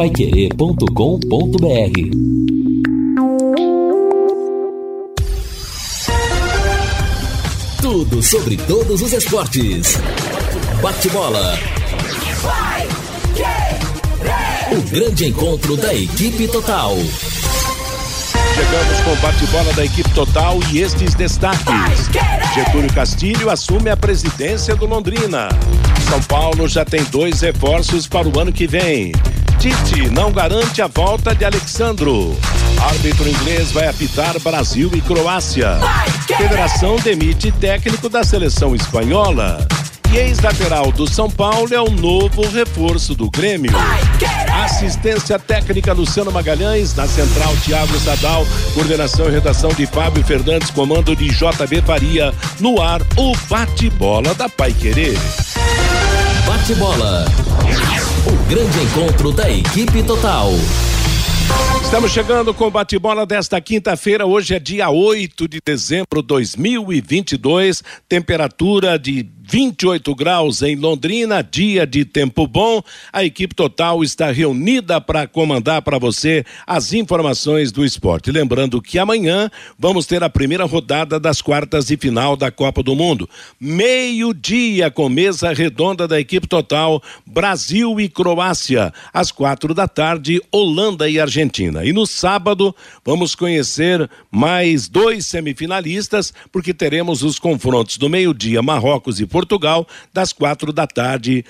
paiquerê.com.br Tudo sobre todos os esportes. Bate-bola. O grande encontro da equipe total. Chegamos com o bate-bola da equipe total e estes destaques. Getúlio Castilho assume a presidência do Londrina. São Paulo já tem dois reforços para o ano que vem. Tite não garante a volta de Alexandro. Árbitro inglês vai apitar Brasil e Croácia. Federação demite técnico da seleção espanhola. E ex-lateral do São Paulo é o novo reforço do Grêmio. Assistência técnica Luciano Magalhães, na central Tiago Sadal, coordenação e redação de Fábio Fernandes, comando de JB Faria, no ar o bate-bola da Pai Querer. Bate-bola. O grande encontro da equipe total. Estamos chegando com o bate-bola desta quinta-feira. Hoje é dia 8 de dezembro de 2022. Temperatura de 28 graus em Londrina, dia de tempo bom. A equipe total está reunida para comandar para você as informações do esporte. Lembrando que amanhã vamos ter a primeira rodada das quartas de final da Copa do Mundo. Meio-dia com mesa redonda da equipe total, Brasil e Croácia. Às quatro da tarde, Holanda e Argentina. E no sábado vamos conhecer mais dois semifinalistas, porque teremos os confrontos do meio-dia, Marrocos e Portugal Portugal, das quatro da tarde,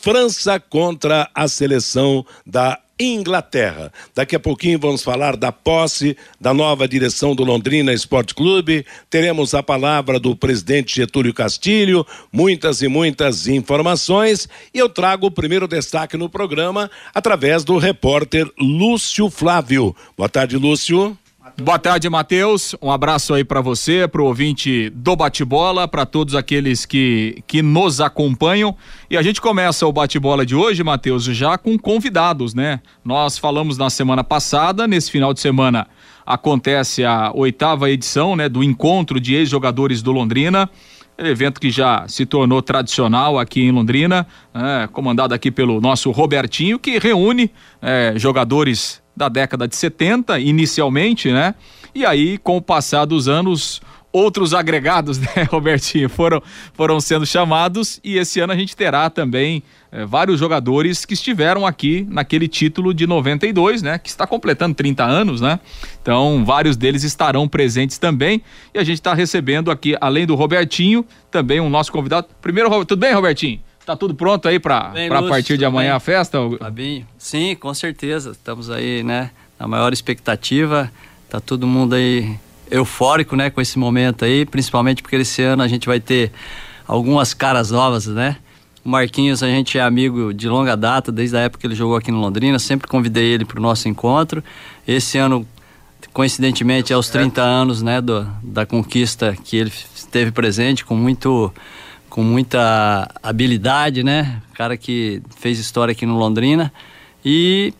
França contra a seleção da Inglaterra. Daqui a pouquinho vamos falar da posse da nova direção do Londrina Esporte Clube. Teremos a palavra do presidente Getúlio Castilho, muitas e muitas informações. E eu trago o primeiro destaque no programa através do repórter Lúcio Flávio. Boa tarde, Lúcio. Boa tarde, Matheus. Um abraço aí para você, para o ouvinte do Bate-Bola, para todos aqueles que, que nos acompanham. E a gente começa o Bate-Bola de hoje, Matheus, já com convidados, né? Nós falamos na semana passada, nesse final de semana acontece a oitava edição, né, do encontro de ex-jogadores do Londrina. Evento que já se tornou tradicional aqui em Londrina, é, comandado aqui pelo nosso Robertinho, que reúne é, jogadores da década de 70, inicialmente, né? E aí, com o passar dos anos, outros agregados, né, Robertinho, foram, foram sendo chamados e esse ano a gente terá também eh, vários jogadores que estiveram aqui naquele título de 92, né, que está completando 30 anos, né? Então, vários deles estarão presentes também e a gente está recebendo aqui, além do Robertinho, também um nosso convidado. Primeiro, tudo bem, Robertinho? Tá tudo pronto aí para a partir de amanhã bem? a festa? Fabinho, sim, com certeza. Estamos aí, né, na maior expectativa. Tá todo mundo aí eufórico, né, com esse momento aí, principalmente porque esse ano a gente vai ter algumas caras novas, né? O Marquinhos, a gente é amigo de longa data, desde a época que ele jogou aqui no Londrina, sempre convidei ele para o nosso encontro. Esse ano, coincidentemente, é os 30 anos, né, do, da conquista que ele esteve presente com muito com muita habilidade, né? Cara que fez história aqui no Londrina. E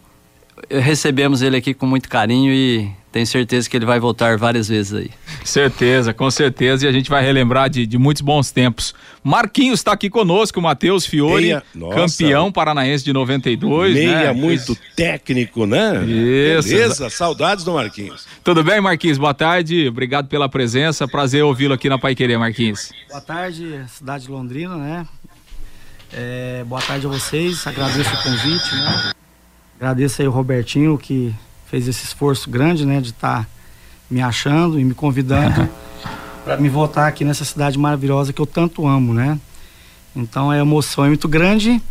recebemos ele aqui com muito carinho e tenho certeza que ele vai voltar várias vezes aí. Certeza, com certeza. E a gente vai relembrar de, de muitos bons tempos. Marquinhos está aqui conosco, Matheus Fiore, Meia, campeão paranaense de 92. Meia né? muito técnico, né? Isso. Beleza, saudades do Marquinhos. Tudo bem, Marquinhos? Boa tarde, obrigado pela presença. Prazer ouvi-lo aqui na Pai Querer, Marquinhos. Boa tarde, cidade de Londrina, né? É, boa tarde a vocês, agradeço o convite, né? Agradeço aí o Robertinho que fez esse esforço grande, né, de estar tá me achando e me convidando para me voltar aqui nessa cidade maravilhosa que eu tanto amo, né? Então a emoção é muito grande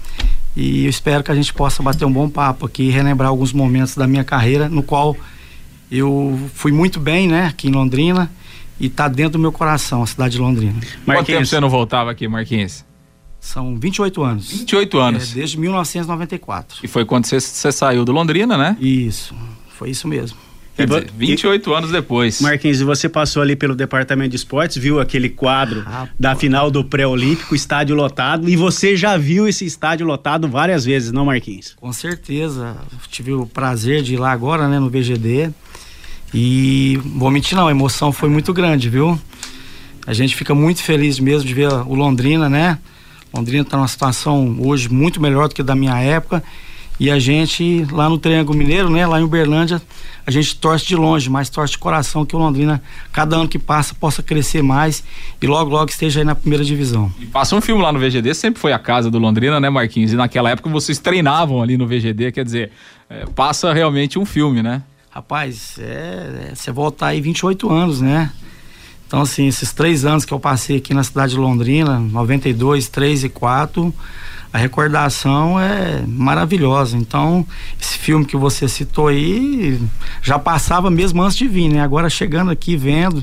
e eu espero que a gente possa bater um bom papo aqui e relembrar alguns momentos da minha carreira no qual eu fui muito bem, né, aqui em Londrina e está dentro do meu coração a cidade de Londrina. Marquinhos. Quanto tempo você não voltava aqui, Marquinhos? São 28 anos. 28 anos. É, desde 1994. E foi quando você, você saiu do Londrina, né? Isso. Foi isso mesmo. Quer dizer, 28 e, anos depois. Marquinhos, você passou ali pelo departamento de esportes, viu aquele quadro ah, da pô. final do pré-olímpico, estádio lotado, e você já viu esse estádio lotado várias vezes, não, Marquinhos? Com certeza. Tive o prazer de ir lá agora, né, no VGD. E vou mentir não, a emoção foi muito grande, viu? A gente fica muito feliz mesmo de ver o Londrina, né? Londrina está numa situação hoje muito melhor do que da minha época E a gente, lá no Triângulo Mineiro, né, lá em Uberlândia, a gente torce de longe, mas torce de coração que o Londrina, cada ano que passa, possa crescer mais e logo, logo esteja aí na primeira divisão. E passa um filme lá no VGD, sempre foi a casa do Londrina, né, Marquinhos? E naquela época vocês treinavam ali no VGD, quer dizer, é, passa realmente um filme, né? Rapaz, é, é, você voltar aí 28 anos, né? Então, assim, esses três anos que eu passei aqui na cidade de Londrina, 92, 3 e 4, a recordação é maravilhosa. Então, esse filme que você citou aí já passava mesmo antes de vir, né? Agora chegando aqui vendo,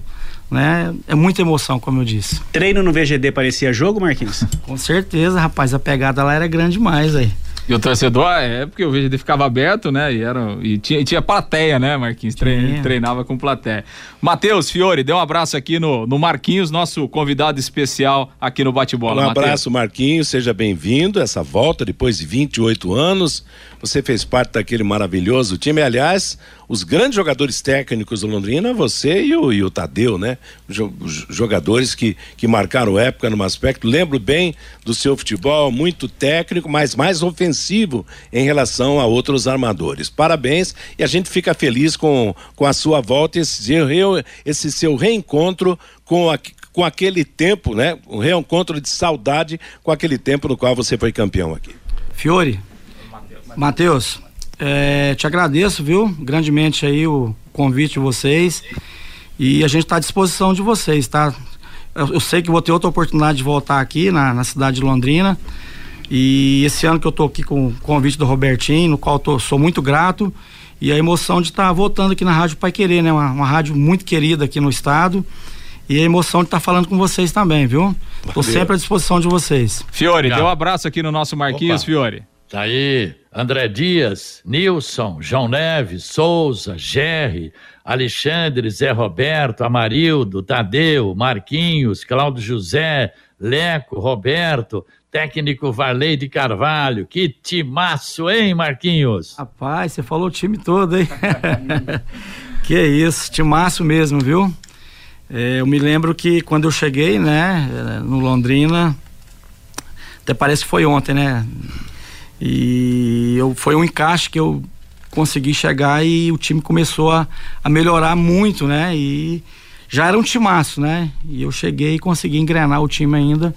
né? É muita emoção, como eu disse. Treino no VGD parecia jogo, Marquinhos? Com certeza, rapaz, a pegada lá era grande demais aí. E o torcedor, é porque o VGD ficava aberto, né? E, era, e tinha, tinha plateia, né, Marquinhos? Trein, treinava com plateia. Matheus Fiore, dê um abraço aqui no, no Marquinhos, nosso convidado especial aqui no Bate-Bola. Um abraço, Marquinhos, seja bem-vindo. Essa volta depois de 28 anos. Você fez parte daquele maravilhoso time. Aliás, os grandes jogadores técnicos do Londrina, você e o, e o Tadeu, né? Jogadores que, que marcaram época no aspecto. Lembro bem do seu futebol, muito técnico, mas mais ofensivo em relação a outros armadores. Parabéns e a gente fica feliz com, com a sua volta, esse, esse seu reencontro com a, com aquele tempo, né? Um reencontro de saudade com aquele tempo no qual você foi campeão aqui. Fiore, Matheus, é, te agradeço, viu? Grandemente aí o convite de vocês. E a gente está à disposição de vocês, tá? Eu, eu, sei que vou ter outra oportunidade de voltar aqui na, na cidade de Londrina. E esse ano que eu estou aqui com o convite do Robertinho, no qual tô, sou muito grato. E a emoção de estar tá voltando aqui na Rádio Pai Querer, né? Uma, uma, rádio muito querida aqui no estado. E a emoção de estar tá falando com vocês também, viu? Estou sempre à disposição de vocês. Fiore, dê um abraço aqui no nosso Marquinhos, Opa. Fiore. Tá aí, André Dias, Nilson, João Neves, Souza, Gerry, Alexandre, Zé Roberto, Amarildo, Tadeu, Marquinhos, Cláudio José, Leco, Roberto, técnico Varley de Carvalho. Que timaço, hein, Marquinhos? Rapaz, você falou o time todo, hein? que isso, timaço mesmo, viu? É, eu me lembro que quando eu cheguei, né, no Londrina, até parece que foi ontem, né? E eu, foi um encaixe que eu consegui chegar e o time começou a, a melhorar muito, né? E já era um timaço, né? E eu cheguei e consegui engrenar o time ainda.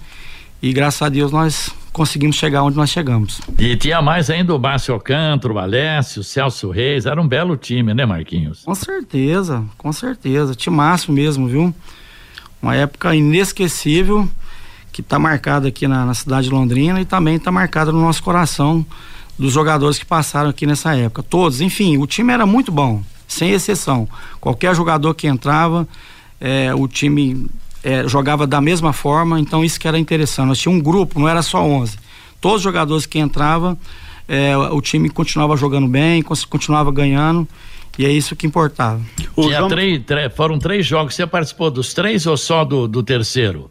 E graças a Deus nós conseguimos chegar onde nós chegamos. E tinha mais ainda o Márcio Alcântara, o Alessio, o Celso Reis, era um belo time, né, Marquinhos? Com certeza, com certeza. Timaço mesmo, viu? Uma época inesquecível que está marcada aqui na, na, cidade de Londrina e também está marcada no nosso coração dos jogadores que passaram aqui nessa época. Todos, enfim, o time era muito bom, sem exceção. Qualquer jogador que entrava, é, o time é, jogava da mesma forma, então isso que era interessante. Nós tínhamos um grupo, não era só 11. Todos os jogadores que entravam, é, o time continuava jogando bem, continuava ganhando. E é isso que importava. Tinha três, três, foram três jogos. Você participou dos três ou só do, do terceiro?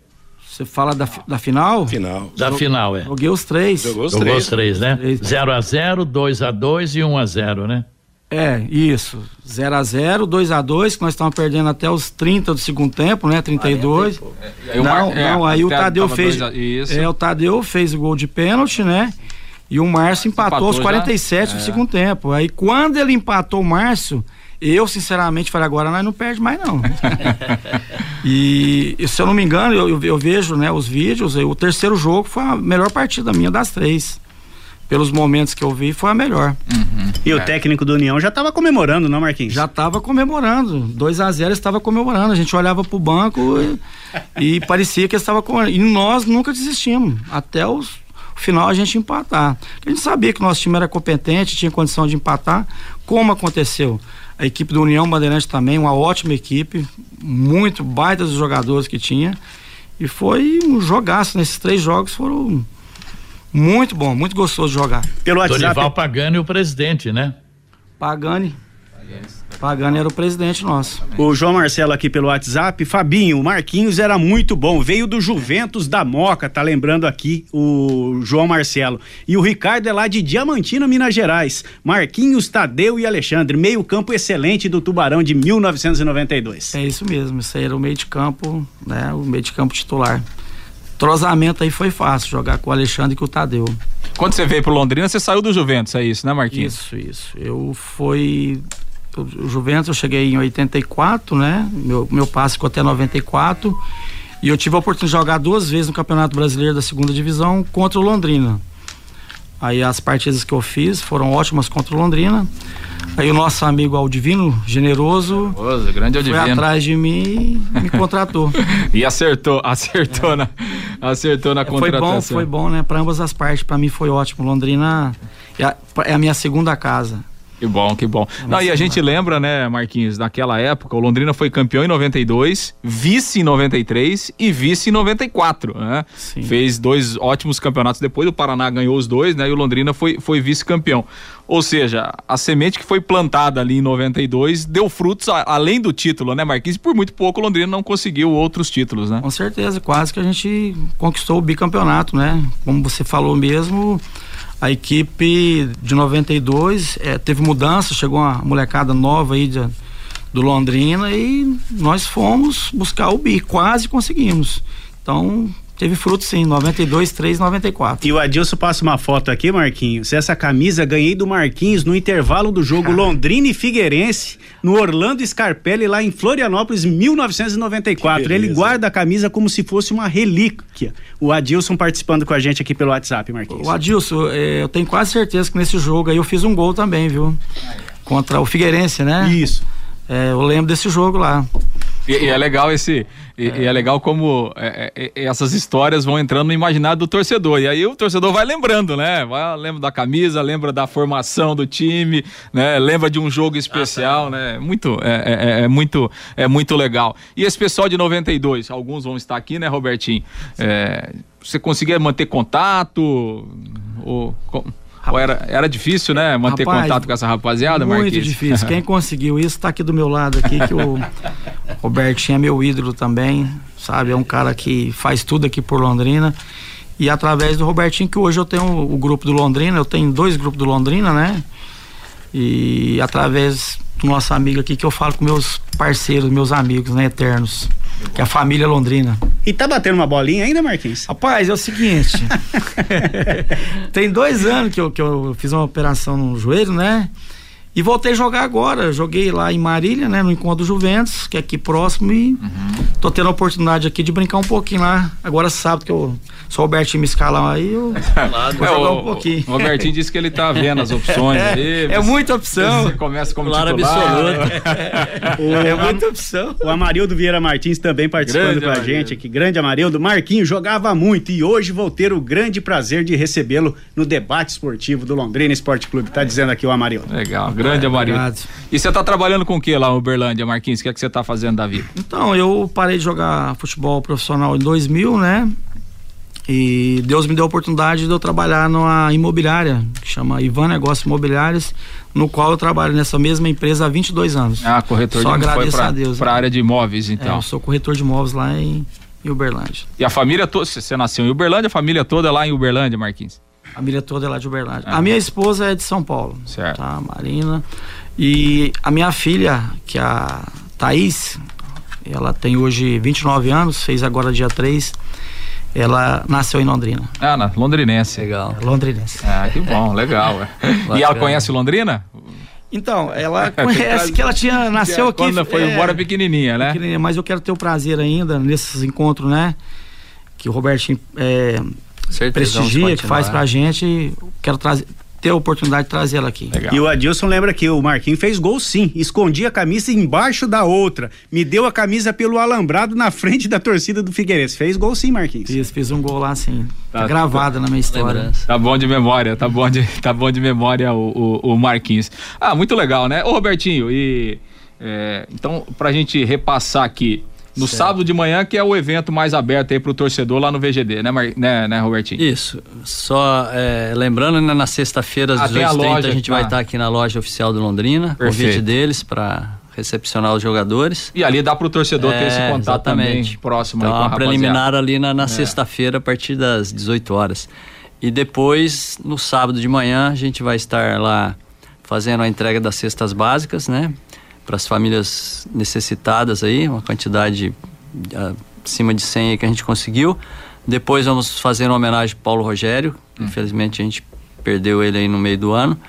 Você fala da, da final? Final. Da Jog, final, é. Joguei os três. Jogou os Jogou três. os três, né? 0x0, 2x2 e 1x0, né? É, isso. 0 x 0 2 x 2 que nós estamos perdendo até os 30 do segundo tempo, né? 32. É, não, é, não, aí o Tadeu fez. A... É, o Tadeu fez o gol de pênalti, né? E o Márcio empatou, empatou aos 47 já? do é. segundo tempo. Aí quando ele empatou o Márcio, eu, sinceramente, falei, agora nós não perde mais, não. e, e, se eu não me engano, eu, eu, eu vejo né, os vídeos, o terceiro jogo foi a melhor partida minha das três pelos momentos que eu vi, foi a melhor. Uhum. E é. o técnico do União já estava comemorando, não, Marquinhos? Já estava comemorando. 2 a 0 estava comemorando. A gente olhava pro banco e, e parecia que estava comemorando. E nós nunca desistimos. Até os, o final a gente empatar. A gente sabia que o nosso time era competente, tinha condição de empatar. Como aconteceu? A equipe do União Bandeirante também, uma ótima equipe, muito baita dos jogadores que tinha. E foi um jogaço nesses três jogos, foram muito bom, muito gostoso de jogar. Pelo WhatsApp. Dorival Pagani, o presidente, né? Pagani. Pagani era o presidente nosso. O João Marcelo aqui pelo WhatsApp. Fabinho, Marquinhos era muito bom. Veio do Juventus da Moca, tá lembrando aqui o João Marcelo. E o Ricardo é lá de Diamantina, Minas Gerais. Marquinhos, Tadeu e Alexandre. Meio campo excelente do Tubarão de 1992. É isso mesmo. Isso aí era o meio de campo, né? O meio de campo titular. Trozamento aí foi fácil, jogar com o Alexandre e com o Tadeu. Quando você veio pro Londrina, você saiu do Juventus, é isso, né, Marquinhos? Isso, isso. Eu fui. O Juventus eu cheguei em 84, né? Meu, meu passe ficou até 94. E eu tive a oportunidade de jogar duas vezes no Campeonato Brasileiro da segunda divisão contra o Londrina. Aí as partidas que eu fiz foram ótimas contra o Londrina. Aí o nosso amigo Aldivino, generoso, Generoso, grande foi Aldivino. atrás de mim e me contratou. E acertou, acertou na, acertou na É. foi contratação. bom, foi bom, né? Para ambas as partes, para mim foi ótimo. Londrina é a, é a minha segunda casa. Que bom, que bom. Não, e a gente lembra, né, Marquinhos, naquela época, o Londrina foi campeão em 92, vice em 93 e vice em 94, né? Sim. Fez dois ótimos campeonatos depois, o Paraná ganhou os dois, né? E o Londrina foi, foi vice-campeão. Ou seja, a semente que foi plantada ali em 92 deu frutos a- além do título, né, Marquinhos? Por muito pouco o Londrina não conseguiu outros títulos, né? Com certeza, quase que a gente conquistou o bicampeonato, né? Como você falou mesmo, a equipe de 92 eh, teve mudança, chegou uma molecada nova aí de- do Londrina e nós fomos buscar o bi, quase conseguimos. Então, teve fruto sim, 92, 3, 94. E o Adilson passa uma foto aqui, Marquinhos. Essa camisa ganhei do Marquinhos no intervalo do jogo Londrina e Figueirense, no Orlando Scarpelli, lá em Florianópolis, 1994. Ele guarda a camisa como se fosse uma relíquia. O Adilson participando com a gente aqui pelo WhatsApp, Marquinhos. O Adilson, eh, eu tenho quase certeza que nesse jogo aí eu fiz um gol também, viu? Contra o Figueirense, né? Isso. Eh, eu lembro desse jogo lá. E, e é legal esse. E e é, legal como é, é, é, essas histórias vão entrando no imaginário do torcedor. E aí o torcedor vai lembrando, né? Vai, lembra da camisa, lembra da formação do time, né? Lembra de um jogo especial, né? Muito, é, é- é muito, é muito legal. E esse pessoal de 92, alguns vão estar aqui, né, Robertinho? É, você conseguia manter contato? Ou, era, era difícil, né? Manter Rapaz, contato com essa rapaziada, Muito Marquinhos? difícil. Quem conseguiu isso tá aqui do meu lado aqui, que o Robertinho é meu ídolo também, sabe? É um cara que faz tudo aqui por Londrina. E através do Robertinho, que hoje eu tenho o grupo do Londrina, eu tenho dois grupos do Londrina, né? E através do nosso amigo aqui, que eu falo com meus parceiros, meus amigos, né? Eternos. Que é a família Londrina. E tá batendo uma bolinha ainda, Marquinhos? Rapaz, é o seguinte. tem dois anos que eu, que eu fiz uma operação no joelho, né? E voltei a jogar agora. Joguei lá em Marília, né? No encontro do Juventus, que é aqui próximo. E tô tendo a oportunidade aqui de brincar um pouquinho lá. Agora sábado que eu sou o Robertinho me escalar aí, eu vou É, jogar o, um pouquinho. o Robertinho disse que ele tá vendo as opções aí. É muita opção. Você começa como Claro titular. absoluto. É muita opção. O Amarildo Vieira Martins também participando Grande com a Amarildo. gente aqui. Grande Amarildo. Marquinhos jogava muito e hoje vou ter o grande prazer de recebê-lo no debate esportivo do Londrina Esporte Clube. Tá dizendo aqui o Amarildo. Legal, grande Amarildo. Obrigado. E você tá trabalhando com o que lá no Uberlândia, Marquinhos? O que é que você tá fazendo da vida? Então, eu parei de jogar futebol profissional em 2000, né? E Deus me deu a oportunidade de eu trabalhar numa imobiliária, que chama Ivan Negócios Imobiliários, no qual eu trabalho nessa mesma empresa há 22 anos. Ah, corretor Só de foi agradeço pra, a Deus, pra né? área de imóveis, É, então. eu sou corretor de imóveis lá em, em Uberlândia. E a família toda, você nasceu em Uberlândia, a família toda é lá em Uberlândia, Marquinhos? A família toda é lá de Uberlândia. Ah. A minha esposa é de São Paulo. Certo. Tá, Marina. E a minha filha, que é a Thaís, ela tem hoje 29 anos, fez agora dia 3. Ela nasceu em Londrina. Ah, na Londrinense. Legal. Londrinense. Ah, que bom, legal. ué. E ela conhece Londrina? Então, ela conhece que ela tinha nasceu aqui. Quando foi é, embora pequenininha, né? pequenininha, Mas eu quero ter o prazer ainda nesses encontros, né? Que o Robertinho é, Certeza, prestigia, que faz pra gente. Quero trazer, ter a oportunidade de trazer ela aqui. Legal. E o Adilson lembra que o Marquinhos fez gol sim, escondia a camisa embaixo da outra, me deu a camisa pelo alambrado na frente da torcida do Figueirense. Fez gol sim, Marquinhos. Fiz, fiz um gol lá assim. Tá, Tá, gravada na minha história. Lembrança. Tá bom de memória, tá bom de, tá bom de memória o, o, o Marquinhos. Ah, muito legal, né? Ô Robertinho, e é, então pra gente repassar aqui, no Certo. sábado de manhã que é o evento mais aberto aí pro torcedor lá no VGD, né, Mar, né, né Robertinho? Isso. Só é, lembrando, né, na sexta-feira, às Ah, tem a 18h30, loja, a gente tá. vai estar aqui na loja oficial do Londrina. Perfeito. Convite deles para recepcionar os jogadores. E ali dá pro torcedor ter esse É, contato também próximo então, aí com a rapaziada. É. preliminar ali na, na sexta-feira, a partir das 18 horas. E depois, no sábado de manhã, a gente vai estar lá fazendo a entrega das cestas básicas, né? Para as famílias necessitadas aí, uma quantidade ah, acima de 100 aí que a gente conseguiu. Depois vamos fazer uma homenagem ao Paulo Rogério. Hum. Infelizmente a gente perdeu ele aí no meio do ano.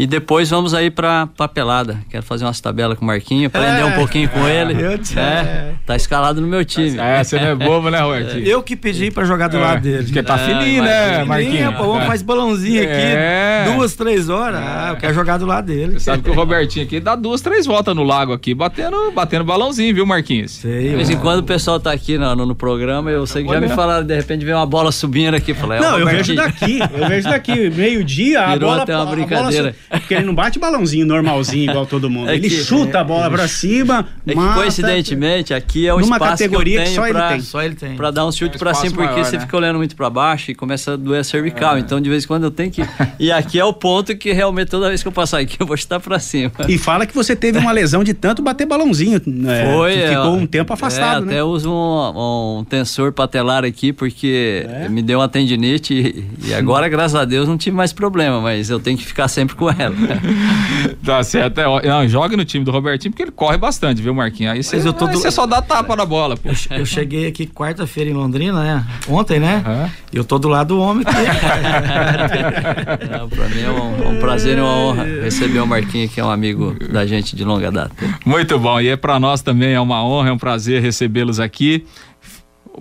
E depois vamos aí pra papelada. Quero fazer umas tabelas com o Marquinho, aprender é, um pouquinho com é, ele. Eu te... é, tá escalado no meu time. É, você não é bobo, né, Robertinho? Eu que pedi pra jogar do é, lado dele. Porque tá é, fininho, né, Marquinho? Pô, vamos fazer balãozinho aqui, é. duas, três horas. Ah, eu quero jogar do lado dele. Você sabe que o Robertinho aqui dá duas, três voltas no lago aqui, batendo, batendo balãozinho, viu, Marquinhos? Sei. De vez em quando o pessoal tá aqui no, no, programa, eu sei que já me falaram, de repente vem uma bola subindo aqui. Falei, não, eu vejo daqui, eu vejo daqui, meio-dia, a bola... até uma brincadeira. Porque ele não bate balãozinho normalzinho igual todo mundo. É ele que, chuta é, a bola pra cima, é mata. coincidentemente, aqui é o Numa espaço categoria que, que só, pra, ele tem. só ele tem. Pra dar um chute é um pra cima, porque maior, você né? fica olhando muito pra baixo e começa a doer a cervical. É. Então, de vez em quando eu tenho que. e aqui é o ponto que realmente toda vez que eu passar aqui, eu vou chutar pra cima. E fala que você teve uma lesão de tanto bater balãozinho. Né? Foi. ficou um tempo afastado, né? Até uso um, um, tensor patelar aqui, porque me deu uma tendinite e, e agora, graças a Deus, não tive mais problema, mas eu tenho que ficar sempre com ela. tá certo. É, não, joga no time do Robertinho porque ele corre bastante, viu, Marquinhos? Aí você, do... só dá tapa na bola. Pô. Eu, eu cheguei aqui quarta-feira em Londrina, né? Ontem, né? Uhum. E eu tô do lado do homem aqui. não, pra mim é um, um, prazer e uma honra receber o Marquinhos, que é um amigo da gente de longa data. Muito bom. E é para nós também é uma honra, é um prazer recebê-los aqui.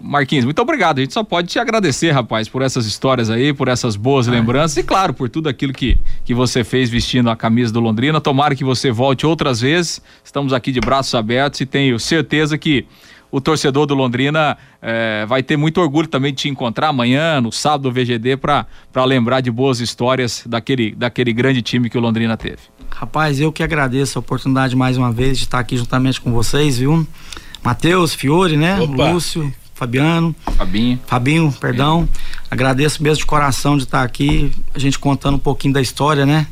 Marquinhos, muito obrigado. A gente só pode te agradecer, rapaz, por essas histórias aí, por essas boas ah. lembranças e, claro, por tudo aquilo que, que você fez vestindo a camisa do Londrina. Tomara que você volte outras vezes. Estamos aqui de braços abertos e tenho certeza que o torcedor do Londrina eh, vai ter muito orgulho também de te encontrar amanhã, no sábado do VGD, para lembrar de boas histórias daquele, daquele grande time que o Londrina teve. Rapaz, eu que agradeço a oportunidade mais uma vez de estar aqui juntamente com vocês, viu? Matheus, Fiore, né? Opa. Lúcio, Fabiano. Fabinho. Fabinho, perdão. Agradeço mesmo de coração de estar aqui, a gente contando um pouquinho da história, né?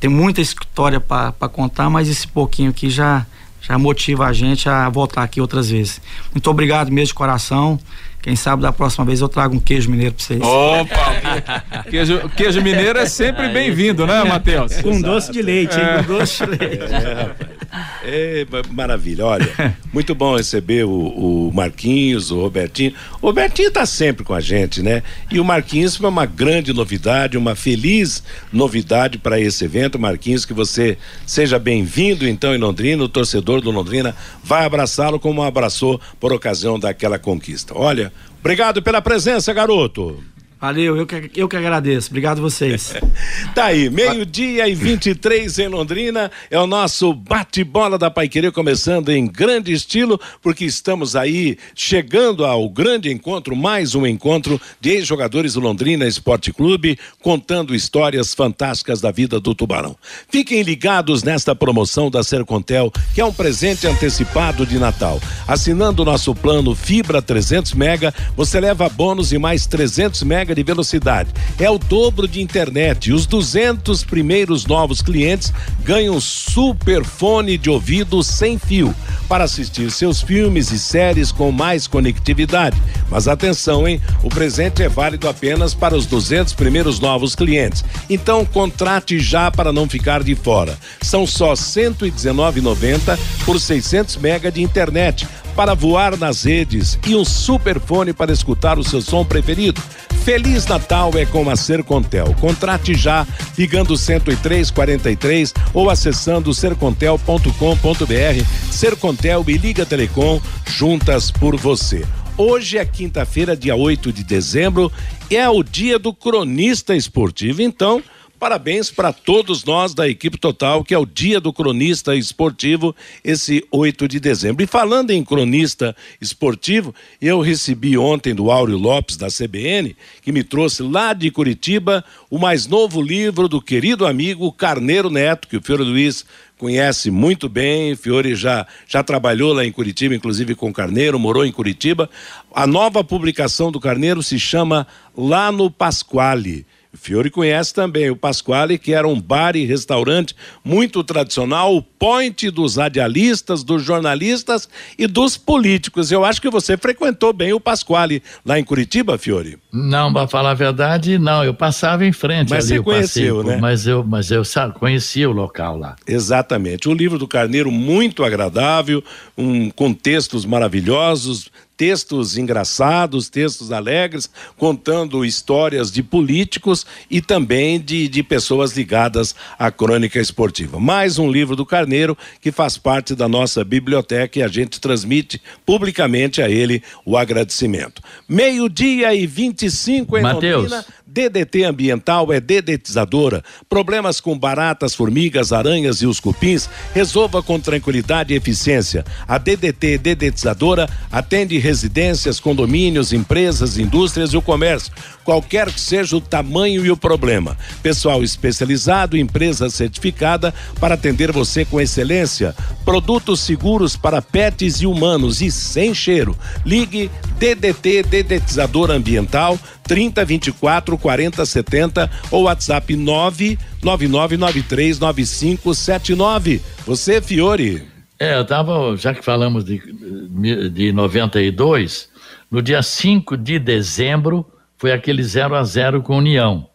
Tem muita história para contar, mas esse pouquinho aqui já, já motiva a gente a voltar aqui outras vezes. Muito obrigado mesmo de coração. Quem sabe da próxima vez eu trago um queijo mineiro para vocês. Opa! queijo, queijo mineiro é sempre bem-vindo, né, Matheus? Com doce de leite, é. Com doce de leite. É, é, maravilha, olha, muito bom receber o, o, Marquinhos, o Robertinho. O Robertinho está sempre com a gente, né? E o Marquinhos foi uma grande novidade, uma feliz novidade para esse evento. Marquinhos, que você seja bem-vindo então em Londrina, o torcedor do Londrina vai abraçá-lo como abraçou por ocasião daquela conquista. Olha, Obrigado pela presença, garoto. Valeu, eu que, eu que agradeço. Obrigado vocês. tá aí, meio-dia e 23 em Londrina. É o nosso bate-bola da Paiqueria começando em grande estilo, porque estamos aí chegando ao grande encontro, mais um encontro de ex-jogadores do Londrina Esporte Clube, contando histórias fantásticas da vida do Tubarão. Fiquem ligados nesta promoção da Sercontel, que é um presente antecipado de Natal. Assinando o nosso plano Fibra 300 Mega, você leva bônus e mais 300 Mega mega de velocidade. É o dobro de internet. Os 200 primeiros novos clientes ganham super fone de ouvido sem fio para assistir seus filmes e séries com mais conectividade. Mas atenção, hein? O presente é válido apenas para os 200 primeiros novos clientes. Então contrate já para não ficar de fora. São só 119,90 por 600 mega de internet para voar nas redes e um superfone para escutar o seu som preferido. Feliz Natal é com a Sercontel. Contrate já ligando 10343 ou acessando sercontel.com.br. Sercontel e Liga Telecom juntas por você. Hoje é quinta-feira, dia 8 de dezembro, é o dia do cronista esportivo. Então, Parabéns para todos nós da equipe total, que é o dia do cronista esportivo, esse 8 de dezembro. E falando em cronista esportivo, eu recebi ontem do Áureo Lopes, da CBN, que me trouxe lá de Curitiba o mais novo livro do querido amigo Carneiro Neto, que o Fiore Luiz conhece muito bem. Fiore já, já trabalhou lá em Curitiba, inclusive com Carneiro, morou em Curitiba. A nova publicação do Carneiro se chama Lá no Pasquale Fiore conhece também o Pasquale, que era um bar e restaurante muito tradicional, o point dos radialistas, dos jornalistas e dos políticos. Eu acho que você frequentou bem o Pasquale lá em Curitiba, Fiore. Não, para falar a verdade, não. Eu passava em frente mas ali. Você conheceu, né? Mas eu, mas eu conhecia o local lá. Exatamente. O livro do Carneiro muito agradável, um, com textos maravilhosos, textos engraçados, textos alegres, contando histórias de políticos e também de, de pessoas ligadas à crônica esportiva. Mais um livro do Carneiro que faz parte da nossa biblioteca e a gente transmite publicamente a ele o agradecimento. Meio-dia e 25 em Mateus. Londrina. DDT ambiental é dedetizadora. Problemas com baratas, formigas, aranhas e os cupins, resolva com tranquilidade e eficiência. A DDT dedetizadora atende residências, condomínios, empresas, indústrias e o comércio, qualquer que seja o tamanho e o problema. Pessoal especializado, empresa certificada para atender você com excelência. Produtos seguros para pets e humanos e sem cheiro. Ligue DDT Dedetizador Ambiental 3024 4070 ou WhatsApp 999939579. Você, Fiore. É, eu tava, já que falamos de, de 92, no dia 5 de dezembro foi aquele 0 a 0 com União.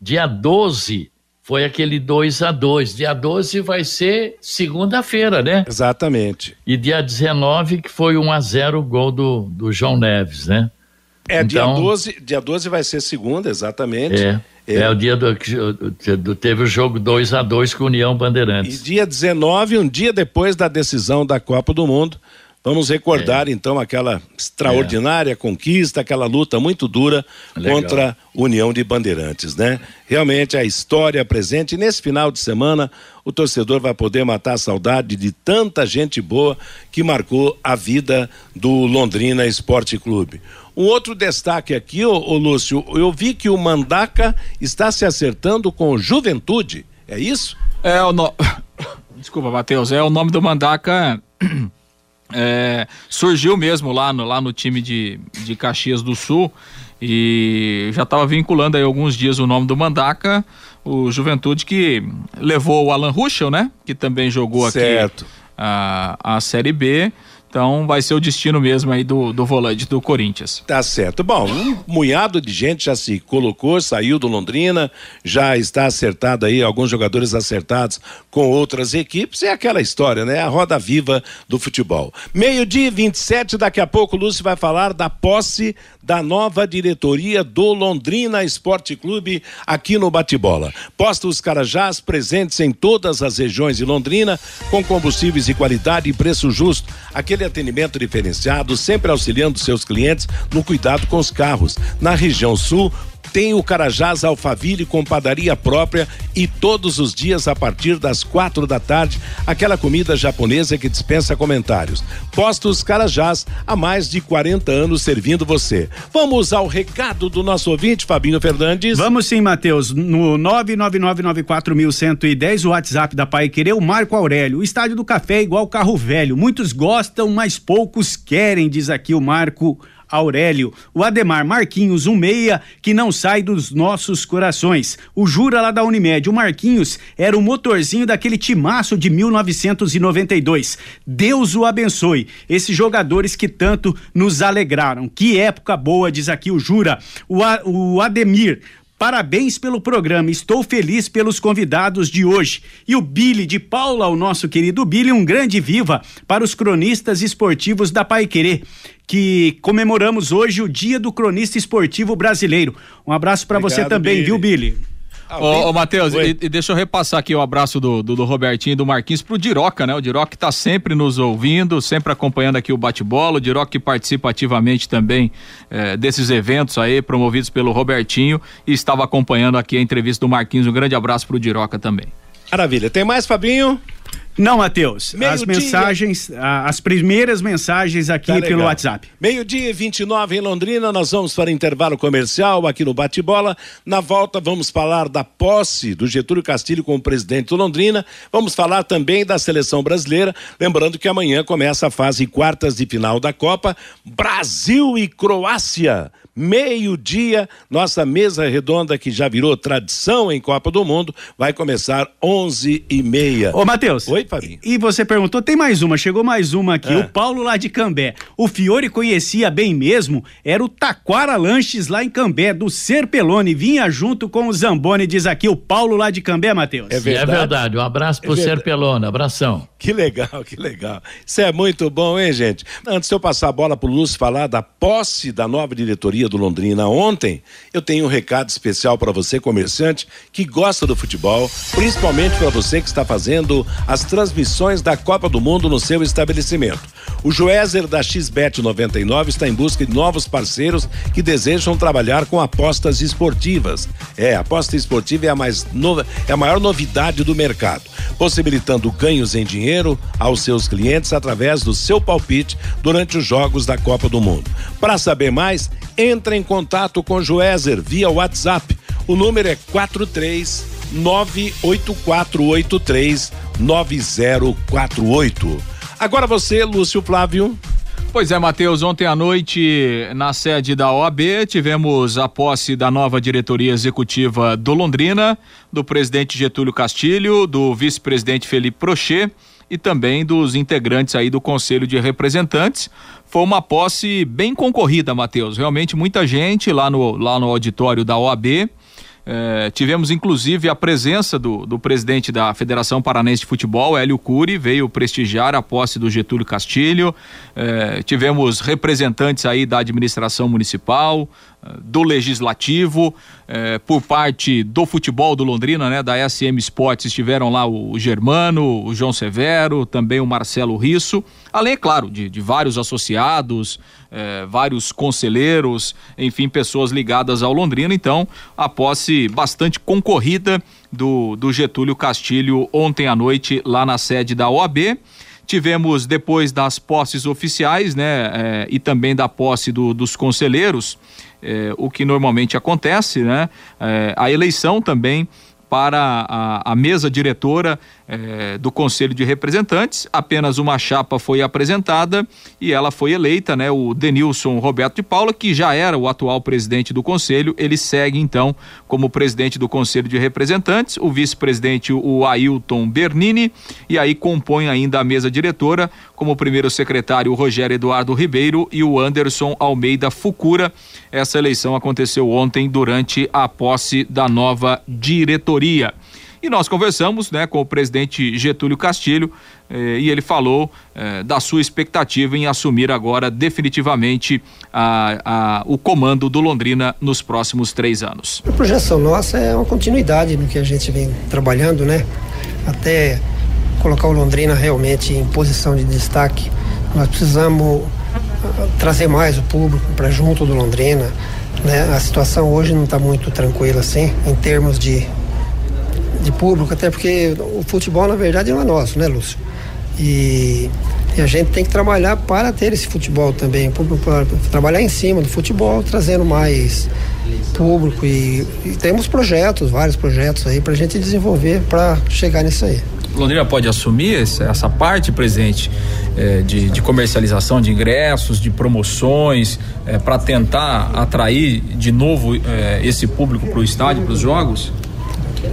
Dia 12 foi aquele 2 a 2 Dia 12 vai ser segunda-feira, né? Exatamente. E dia 19 que foi 1 a 0 o gol do, do João Neves, né? É, Então- dia 12, dia 12 vai ser segunda, exatamente. É. É, o dia do, que- do- teve o jogo 2 a 2 com União E Bandeirantes. dia 19, um dia depois da decisão da Copa do Mundo, vamos recordar então aquela extraordinária conquista, aquela luta muito dura Legal. contra a União de Bandeirantes, né? Realmente a história presente. E nesse final de semana, o torcedor vai poder matar a saudade de tanta gente boa que marcou a vida do Londrina Esporte Clube. Um outro destaque aqui, ô, ô Lúcio, eu vi que o Mandaca está se acertando com Juventude. É isso? É o no... Desculpa, Matheus. É o nome do Mandaca. É, surgiu mesmo lá no, lá no time de, de Caxias do Sul e já estava vinculando aí alguns dias o nome do Mandaca, o Juventude que levou o Alan Ruschel, né? Que também jogou Certo. aqui a, a Série B. Então vai ser o destino mesmo aí do, do volante do Corinthians. Tá certo. Bom, um munhado de gente já se colocou, saiu do Londrina, já está acertado aí, alguns jogadores acertados com outras equipes. É aquela história, né? A roda viva do futebol. Meio-dia e 27, daqui a pouco o Lúcio vai falar da posse da nova diretoria do Londrina Esporte Clube aqui no Bate-Bola. Postos Carajás presentes em todas as regiões de Londrina, com combustíveis de qualidade e preço justo. Aquele atendimento diferenciado, sempre auxiliando seus clientes no cuidado com os carros. Na região sul, tem o Carajás Alfaville com padaria própria e todos os dias a partir das quatro da tarde, aquela comida japonesa que dispensa comentários. Postos Carajás, há mais de 40 anos servindo você. Vamos ao recado do nosso ouvinte, Fabinho Fernandes. Vamos sim, Matheus. No 999941110, o WhatsApp da Pai Querer, o Marco Aurélio. O estádio do café é igual carro velho. Muitos gostam, mas poucos querem, diz aqui o Marco Aurélio. O Ademar Marquinhos, um meia que não sai dos nossos corações. O Jura lá da Unimed. O Marquinhos era o motorzinho daquele timaço de 1992. Deus o abençoe. Esses jogadores que tanto nos alegraram. Que época boa, diz aqui o Jura. O, A- o Ademir. Parabéns pelo programa, estou feliz pelos convidados de hoje. E o Billy de Paula, o nosso querido Billy, um grande viva para os cronistas esportivos da Pai Querer, que comemoramos hoje o Dia do Cronista Esportivo Brasileiro. Um abraço para você também, Billy. viu, Billy? Ô, ô Matheus, e, e deixa eu repassar aqui o abraço do, do, do Robertinho e do Marquinhos pro Diroca, né? O Diroca tá sempre nos ouvindo, sempre acompanhando aqui o bate-bola. O Diroca que participa ativamente também eh, desses eventos aí, promovidos pelo Robertinho, e estava acompanhando aqui a entrevista do Marquinhos. Um grande abraço pro Diroca também. Maravilha. Tem mais, Fabinho? Não, Matheus. As mensagens, as primeiras mensagens aqui Tá pelo. WhatsApp. Meio-dia e 29 em Londrina, nós vamos para intervalo comercial aqui no Bate-Bola. Na volta, vamos falar da posse do Getúlio Castilho como presidente do Londrina. Vamos falar também da seleção brasileira. Lembrando que amanhã começa a fase quartas de final da Copa. Brasil e Croácia. Meio-dia. Nossa mesa redonda, que já virou tradição em Copa do Mundo, vai começar 11 e meia. Ô, Matheus. Oi, Fabinho. E você perguntou, tem mais uma, chegou mais uma aqui. É. O Paulo lá de Cambé. O Fiore conhecia bem mesmo, era o Taquara Lanches lá em Cambé, do Serpelone. Vinha junto com o Zamboni, diz aqui o Paulo lá de Cambé, Matheus. É É verdade? verdade. Um abraço pro verdade. Serpelona. Abração. Que legal, que legal. Isso é muito bom, hein, gente? Antes de eu passar a bola pro Lúcio falar da posse da nova diretoria do Londrina ontem, eu tenho um recado especial para você, comerciante, que gosta do futebol, principalmente para você que está fazendo as transmissões da Copa do Mundo no seu estabelecimento. O Joézer da XBET 99 está em busca de novos parceiros que desejam trabalhar com apostas esportivas. É, aposta esportiva é a, mais nova, é a maior novidade do mercado, possibilitando ganhos em dinheiro aos seus clientes através do seu palpite durante os jogos da Copa do Mundo. Para saber mais, entre em contato com o Joézer via WhatsApp. O número é 43 98483 9048. Agora você, Lúcio Flávio. Pois é, Matheus, ontem à noite, na sede da OAB, tivemos a posse da nova diretoria executiva do Londrina, do presidente Getúlio Castilho, do vice-presidente Felipe Prochet e também dos integrantes aí do Conselho de Representantes. Foi uma posse bem concorrida, Matheus. Realmente muita gente lá no, lá no auditório da OAB. É, tivemos inclusive a presença do, do presidente da Federação Paranense de Futebol, Hélio Cury, veio prestigiar a posse do Getúlio Castilho. É, tivemos representantes aí da administração municipal, do legislativo, eh, por parte do futebol do Londrina, né, da SM Sports, estiveram lá o Germano, o João Severo, também o Marcelo Risso, além, é claro, de, de vários associados, eh, vários conselheiros, enfim, pessoas ligadas ao Londrina. Então, a posse bastante concorrida do, do Getúlio Castilho ontem à noite lá na sede da OAB. Tivemos depois das posses oficiais, né, eh, e também da posse do- dos conselheiros, eh, o que normalmente acontece, né, eh, a eleição também para a, a mesa diretora eh, do Conselho de Representantes. Apenas uma chapa foi apresentada e ela foi eleita, né? O Denilson Roberto de Paula, que já era o atual presidente do Conselho, ele segue então como presidente do Conselho de Representantes, o vice-presidente o Ailton Bernini e aí compõe ainda a mesa diretora como primeiro secretário o Rogério Eduardo Ribeiro e o Anderson Almeida Fucura. Essa eleição aconteceu ontem durante a posse da nova diretoria. E nós conversamos né, com o presidente Getúlio Castilho eh, e ele falou eh, da sua expectativa em assumir agora definitivamente a, a- o comando do Londrina nos próximos três anos. A projeção nossa é uma continuidade no que a gente vem trabalhando, né? Até colocar o Londrina realmente em posição de destaque. Nós precisamos ah, trazer mais o público para junto do Londrina. Né? A situação hoje não está muito tranquila assim, em termos de, de público, até porque o futebol na verdade não é nosso, né, Lúcio? E, e a gente tem que trabalhar para ter esse futebol também, para trabalhar em cima do futebol, trazendo mais público e, e temos projetos, vários projetos aí para a gente desenvolver para chegar nisso aí. Londrina pode assumir essa parte, presidente, eh, de, de comercialização de ingressos, de promoções, para tentar atrair de novo eh, esse público para o estádio, para os jogos?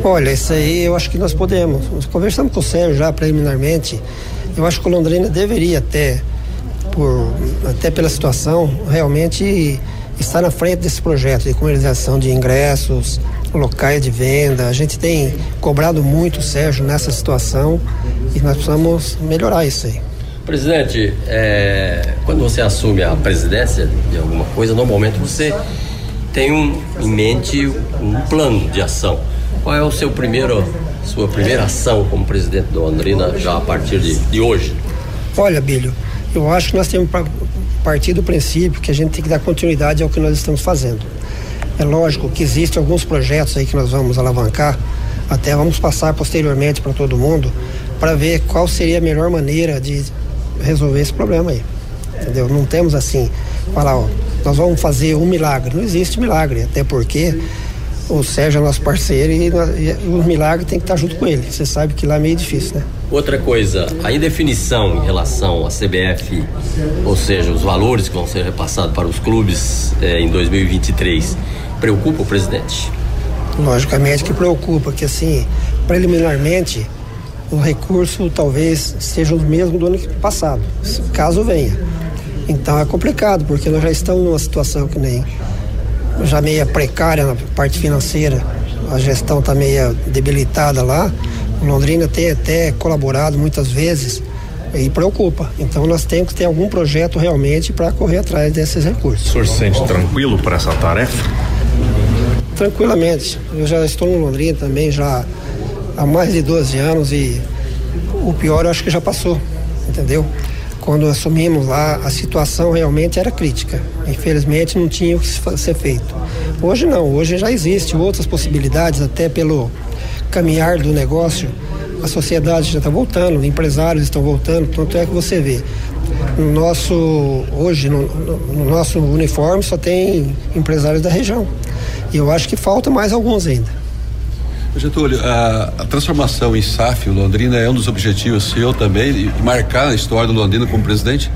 Olha, isso aí eu acho que nós podemos. Nós conversamos com o Sérgio já preliminarmente. Eu acho que o Londrina deveria até, por, até pela situação, realmente estar na frente desse projeto de comercialização de ingressos, locais de venda. A gente tem cobrado muito o Sérgio nessa situação e nós precisamos melhorar isso aí. Presidente, é, quando você assume a presidência de alguma coisa, normalmente você tem um, em mente um plano de ação. Qual é o seu primeiro, sua primeira ação como presidente do Londrina já a partir de, de hoje? Olha, Bílio, eu acho que nós temos que partir do princípio que a gente tem que dar continuidade ao que nós estamos fazendo. É lógico que existem alguns projetos aí que nós vamos alavancar, até vamos passar posteriormente para todo mundo, para ver qual seria a melhor maneira de resolver esse problema aí. Entendeu? Não temos assim, falar, ó, nós vamos fazer um milagre. Não existe milagre, até porque o Sérgio é nosso parceiro e, o milagre tem que estar junto com ele. Você sabe que lá é meio difícil, né? Outra coisa, a indefinição em relação à CBF, ou seja, os valores que vão ser repassados para os clubes eh, em 2023, preocupa o presidente? Logicamente que preocupa, que assim, preliminarmente, o recurso talvez seja o mesmo do ano passado, caso venha. Então é complicado, porque nós já estamos numa situação que nem já meia precária na parte financeira, a gestão está meia debilitada lá. O Londrina tem até colaborado muitas vezes e preocupa. Então nós temos que ter algum projeto realmente para correr atrás desses recursos. O senhor se sente tranquilo para essa tarefa? Tranquilamente. Eu já estou no Londrina também já há mais de 12 anos e o pior eu acho que já passou, entendeu? Quando assumimos lá, a situação realmente era crítica. Infelizmente não tinha o que ser feito. Hoje não, hoje já existe outras possibilidades, até pelo caminhar do negócio. A sociedade já está voltando, os empresários estão voltando, tanto é que você vê. No nosso, hoje, no, no nosso uniforme só tem empresários da região. E eu acho que falta mais alguns ainda. Getúlio, a, a, transformação em SAF, Londrina é um dos objetivos seu também, marcar a história do Londrina como presidente?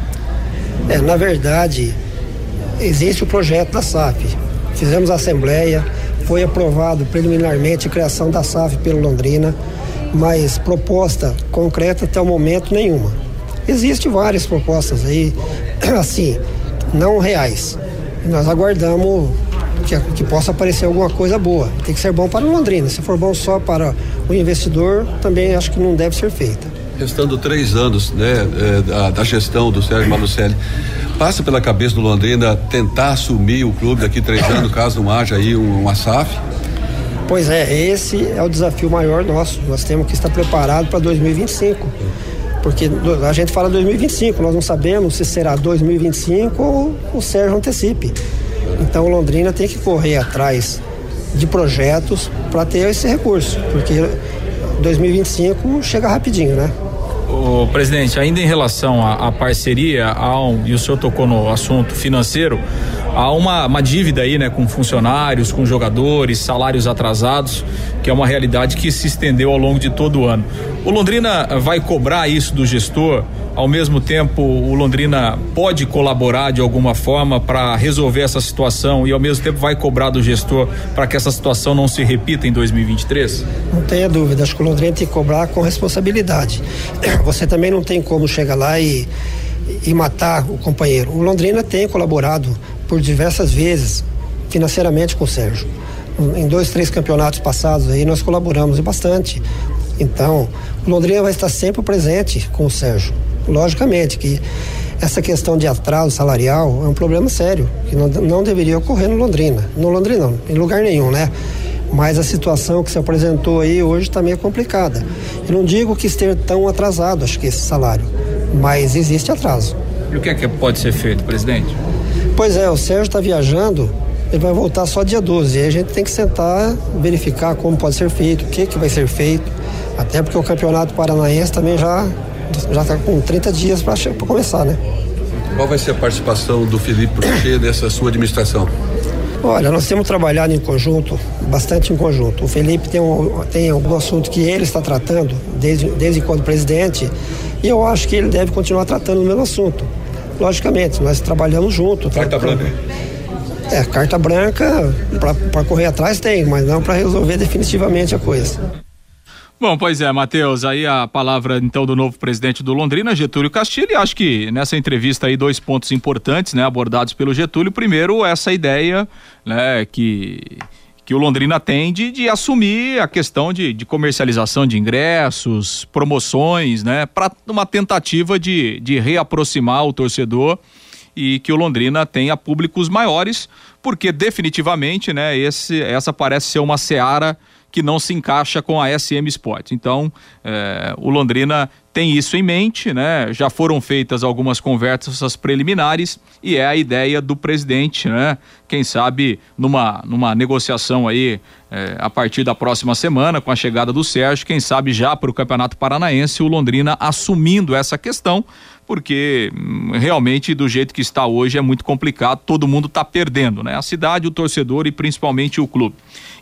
É, na verdade, existe o projeto da SAF. Fizemos a assembleia, foi aprovado preliminarmente a criação da SAF pelo Londrina, mas proposta concreta até o momento nenhuma. Existem várias propostas aí, assim, não reais. Nós aguardamos que, que possa aparecer alguma coisa boa. Tem que ser bom para o Londrina. Se for bom só para o investidor, também acho que não deve ser feita. Restando três anos né, é, da, da gestão do Sérgio Malucelli, passa pela cabeça do Londrina tentar assumir o clube daqui três anos, caso não haja aí um, uma SAF? Pois é, esse é o desafio maior nosso. Nós temos que estar preparados para 2025. Porque a gente fala 2025, nós não sabemos se será 2025 ou o Sérgio antecipe. Então Londrina tem que correr atrás de projetos para ter esse recurso, porque 2025 chega rapidinho, né? O presidente, ainda em relação à, à parceria, um, e o senhor tocou no assunto financeiro, há uma, uma dívida aí, né, com funcionários, com jogadores, salários atrasados, que é uma realidade que se estendeu ao longo de todo o ano. O Londrina vai cobrar isso do gestor, ao mesmo tempo o Londrina pode colaborar de alguma forma para resolver essa situação e ao mesmo tempo vai cobrar do gestor para que essa situação não se repita em 2023? Não tenha dúvida, acho que o Londrina tem que cobrar com responsabilidade. Você também não tem como chegar lá e e matar o companheiro. O Londrina tem colaborado por diversas vezes financeiramente com o Sérgio. Em dois, três campeonatos passados aí nós colaboramos bastante. Então, o Londrina vai estar sempre presente com o Sérgio. Logicamente que essa questão de atraso salarial é um problema sério, que não, não deveria ocorrer no Londrina. No Londrina não, em lugar nenhum, né? Mas a situação que se apresentou aí hoje também é complicada. Eu não digo que esteja tão atrasado, acho que esse salário, mas existe atraso. E o que é que pode ser feito, presidente? Pois é, o Sérgio está viajando, ele vai voltar só dia 12. E a gente tem que sentar, verificar como pode ser feito, o que, que vai ser feito. Até porque o Campeonato Paranaense também já já está com 30 dias para começar, né? Qual vai ser a participação do Felipe Prochê nessa sua administração? Olha, nós temos trabalhado em conjunto, bastante em conjunto. O Felipe tem, um, tem algum assunto que ele está tratando desde, desde quando presidente e eu acho que ele deve continuar tratando o mesmo assunto. Logicamente, nós trabalhamos junto. Carta tra branca. É, carta branca para correr atrás tem, mas não para resolver definitivamente a coisa. Bom, pois é, Matheus, aí a palavra então do novo presidente do Londrina, Getúlio Castilho, e acho que nessa entrevista aí dois pontos importantes, né, abordados pelo Getúlio. Primeiro, essa ideia, né, que que o Londrina tem de, de assumir a questão de, de, comercialização de ingressos, promoções, né, para uma tentativa de, de reaproximar o torcedor e que o Londrina tenha públicos maiores, porque definitivamente, né, esse, essa parece ser uma seara que não se encaixa com a SM Sport. Então, é, o Londrina tem isso em mente, né? Já foram feitas algumas conversas preliminares e é a ideia do presidente, né? Quem sabe numa, numa negociação aí é, a partir da próxima semana com a chegada do Sérgio, quem sabe já para o Campeonato Paranaense o Londrina assumindo essa questão, porque hum, realmente do jeito que está hoje é muito complicado, todo mundo está perdendo, né? A cidade, o torcedor e principalmente o clube.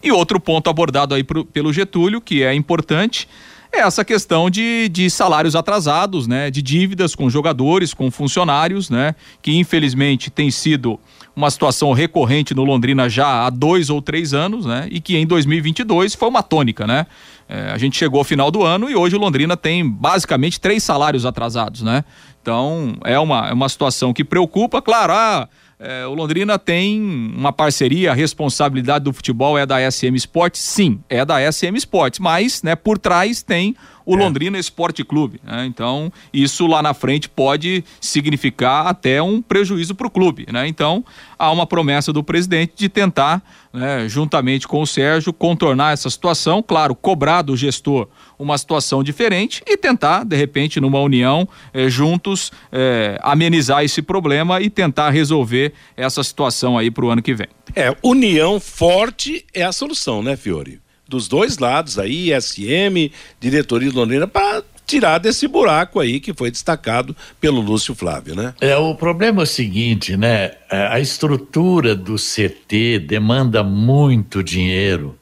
E outro ponto abordado aí pro, pelo Getúlio, que é importante, é essa questão de, de salários atrasados, né? De dívidas com jogadores, com funcionários, né? Que infelizmente tem sido uma situação recorrente no Londrina já há dois ou três anos, né? E que em 2022 foi uma tônica, né? É, a gente chegou ao final do ano e hoje o Londrina tem basicamente três salários atrasados, né? Então é uma, é uma situação que preocupa, claro, ah, é, o Londrina tem uma parceria, a responsabilidade do futebol é da SM Sports, sim, é da SM Sports, mas né, por trás tem o. Londrina Esporte Clube. Né? Então, isso lá na frente pode significar até um prejuízo para o clube. Né? Então, há uma promessa do presidente de tentar, né, juntamente com o Sérgio, contornar essa situação, claro, cobrar do gestor uma situação diferente e tentar, de repente, numa união, eh, juntos, eh, amenizar esse problema e tentar resolver essa situação aí para o ano que vem. É, união forte é a solução, né, Fiore? Dos dois lados aí, SM, diretoria de Londrina, para tirar desse buraco aí que foi destacado pelo Lúcio Flávio, né? É, o problema é o seguinte, né? É, a estrutura do CT demanda muito dinheiro.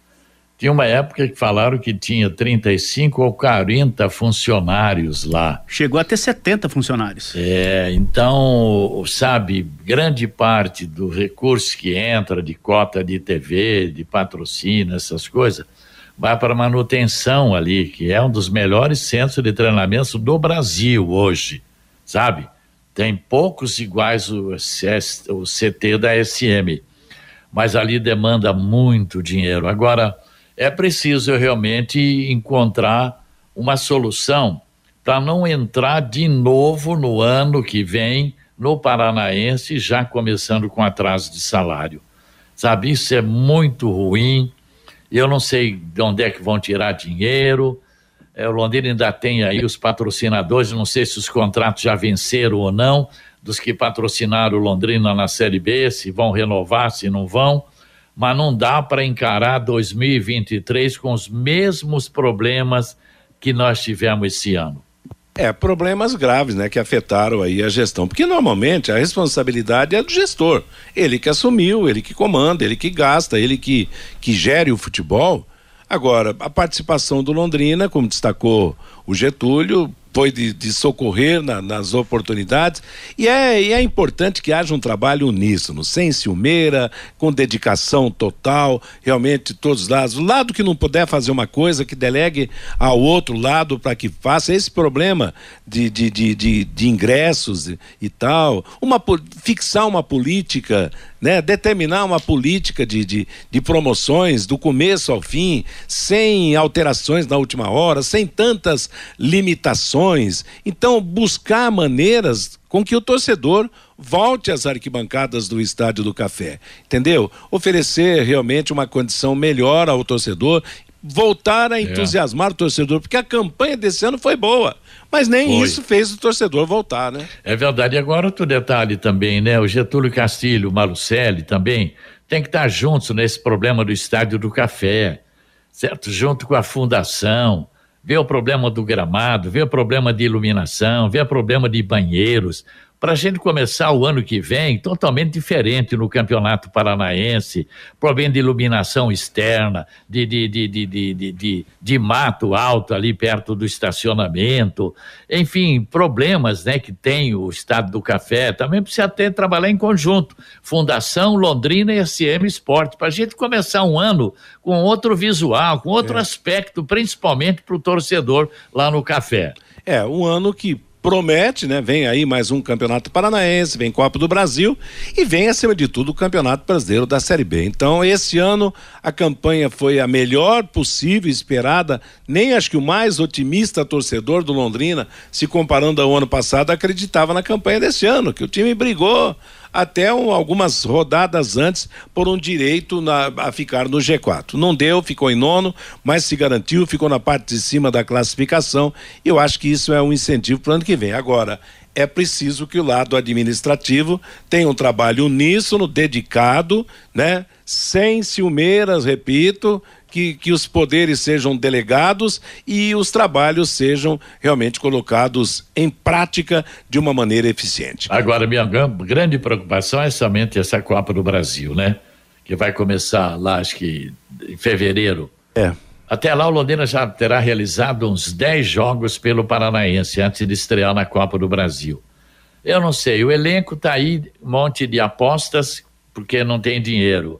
Tinha uma época que falaram que tinha 35 ou 40 funcionários lá. Chegou a ter 70 funcionários. É, então, sabe, grande parte do recurso que entra de cota de TV, de patrocínio, essas coisas, vai para manutenção ali, que é um dos melhores centros de treinamento do Brasil hoje, sabe? Tem poucos iguais o, o CT da SM, mas ali demanda muito dinheiro. Agora, é preciso realmente encontrar uma solução para não entrar de novo no ano que vem no Paranaense, já começando com atraso de salário. Sabe, isso é muito ruim eu não sei de onde é que vão tirar dinheiro. É, o Londrina ainda tem aí os patrocinadores, não sei se os contratos já venceram ou não, dos que patrocinaram o Londrina na Série B, se vão renovar, se não vão. Mas não dá para encarar 2023 com os mesmos problemas que nós tivemos esse ano. É, problemas graves, né, que afetaram aí a gestão, porque normalmente a responsabilidade é do gestor. Ele que assumiu, ele que comanda, ele que gasta, ele que, que gere o futebol. Agora, a participação do Londrina, como destacou o Getúlio, foi de, de socorrer na, nas oportunidades e é, e é importante que haja um trabalho uníssono, sem ciumeira, com dedicação total, realmente todos os lados. O lado que não puder fazer uma coisa, que delegue ao outro lado para que faça esse problema de, de, de, de, de ingressos e, e, tal, uma, fixar uma política, né, determinar uma política de, de, de promoções do começo ao fim, sem alterações na última hora, sem tantas limitações. Então, buscar maneiras com que o torcedor volte às arquibancadas do Estádio do Café, entendeu? Oferecer realmente uma condição melhor ao torcedor, voltar a é. entusiasmar é. o torcedor, porque a campanha desse ano foi boa, mas nem foi. isso fez o torcedor voltar, né? É verdade. E agora outro detalhe também, né? O Getúlio Castilho, o Malucelli também tem que estar juntos nesse problema do Estádio do Café, certo? Junto com a fundação, vê o problema do gramado, vê o problema de iluminação, vê o problema de banheiros, para a gente começar o ano que vem totalmente diferente no Campeonato Paranaense, problema de iluminação externa, de, de, de, de, de, de, de, mato alto ali perto do estacionamento, enfim, problemas né, que tem o Estado do Café, também precisa ter trabalhar em conjunto, Fundação Londrina e SM Esporte, para a gente começar um ano com outro visual, com outro é. aspecto, principalmente para o torcedor lá no café. É, um ano que promete, né? Vem aí mais um campeonato paranaense, vem Copa do Brasil e vem acima de tudo o Campeonato Brasileiro da Série B. Então, esse ano a campanha foi a melhor possível, esperada. Nem acho que o mais otimista torcedor do Londrina, se comparando ao ano passado, acreditava na campanha desse ano, que o time brigou até um, algumas rodadas antes por um direito na, a ficar no G4. Não deu, ficou em nono, mas se garantiu, ficou na parte de cima da classificação. Eu acho que isso é um incentivo para o ano que vem. Agora, é preciso que o lado administrativo tenha um trabalho uníssono, dedicado, né? Sem ciumeiras, repito, que, que os poderes sejam delegados e os trabalhos sejam realmente colocados em prática de uma maneira eficiente. Agora, minha grande preocupação é somente essa Copa do Brasil, né? Que vai começar lá, acho que em fevereiro. É. Até lá, o Londrina já terá realizado uns 10 jogos pelo Paranaense antes de estrear na Copa do Brasil. Eu não sei, o elenco está aí, um monte de apostas, porque não tem dinheiro.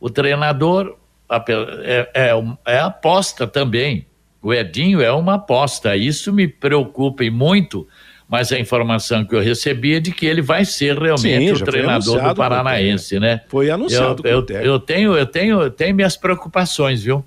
O treinador é, é, é aposta também. O Edinho é uma aposta. Isso me preocupa e muito, mas a informação que eu recebi é de que ele vai ser realmente Sim, o treinador do Paranaense, né? Foi anunciado. Eu, eu, eu, tenho, eu tenho, eu tenho minhas preocupações, viu?